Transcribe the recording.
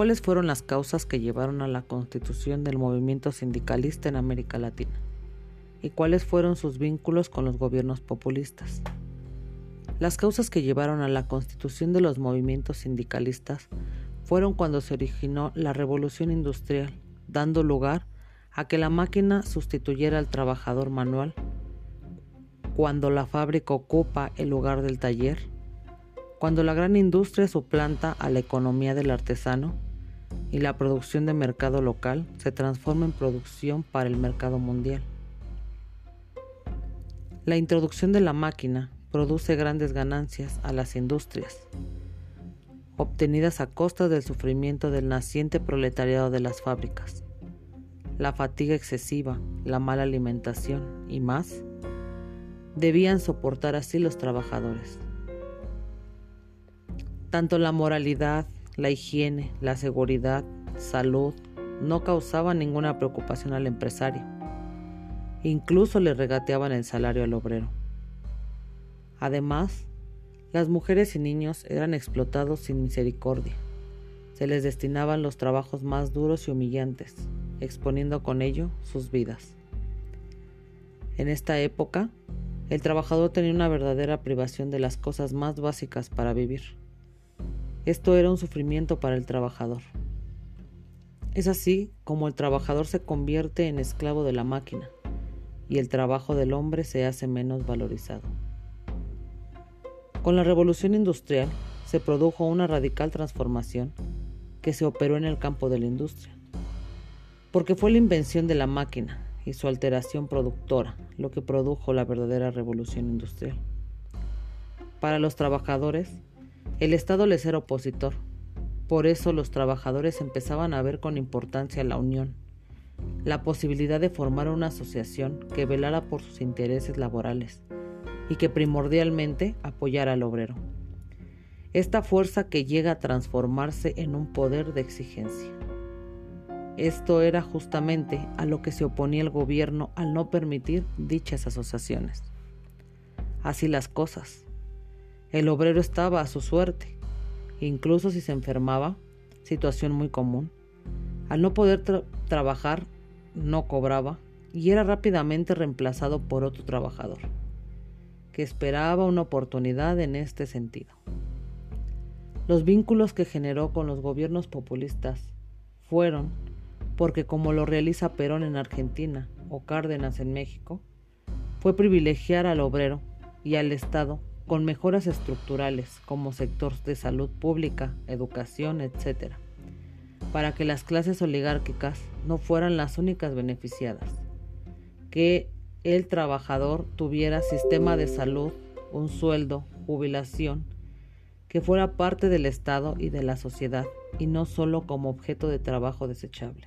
¿Cuáles fueron las causas que llevaron a la constitución del movimiento sindicalista en América Latina? ¿Y cuáles fueron sus vínculos con los gobiernos populistas? Las causas que llevaron a la constitución de los movimientos sindicalistas fueron cuando se originó la revolución industrial, dando lugar a que la máquina sustituyera al trabajador manual, cuando la fábrica ocupa el lugar del taller, cuando la gran industria suplanta a la economía del artesano y la producción de mercado local se transforma en producción para el mercado mundial. La introducción de la máquina produce grandes ganancias a las industrias, obtenidas a costa del sufrimiento del naciente proletariado de las fábricas, la fatiga excesiva, la mala alimentación y más, debían soportar así los trabajadores. Tanto la moralidad, la higiene, la seguridad, salud, no causaban ninguna preocupación al empresario. Incluso le regateaban el salario al obrero. Además, las mujeres y niños eran explotados sin misericordia. Se les destinaban los trabajos más duros y humillantes, exponiendo con ello sus vidas. En esta época, el trabajador tenía una verdadera privación de las cosas más básicas para vivir. Esto era un sufrimiento para el trabajador. Es así como el trabajador se convierte en esclavo de la máquina y el trabajo del hombre se hace menos valorizado. Con la revolución industrial se produjo una radical transformación que se operó en el campo de la industria, porque fue la invención de la máquina y su alteración productora lo que produjo la verdadera revolución industrial. Para los trabajadores, el Estado les era opositor, por eso los trabajadores empezaban a ver con importancia la unión, la posibilidad de formar una asociación que velara por sus intereses laborales y que primordialmente apoyara al obrero. Esta fuerza que llega a transformarse en un poder de exigencia. Esto era justamente a lo que se oponía el gobierno al no permitir dichas asociaciones. Así las cosas. El obrero estaba a su suerte, incluso si se enfermaba, situación muy común. Al no poder trabajar, no cobraba y era rápidamente reemplazado por otro trabajador que esperaba una oportunidad en este sentido. Los vínculos que generó con los gobiernos populistas fueron porque como lo realiza Perón en Argentina o Cárdenas en México, fue privilegiar al obrero y al Estado con mejoras estructurales como sectores de salud pública, educación, etc., para que las clases oligárquicas no fueran las únicas beneficiadas, que el trabajador tuviera sistema de salud, un sueldo, jubilación, que fuera parte del Estado y de la sociedad y no solo como objeto de trabajo desechable.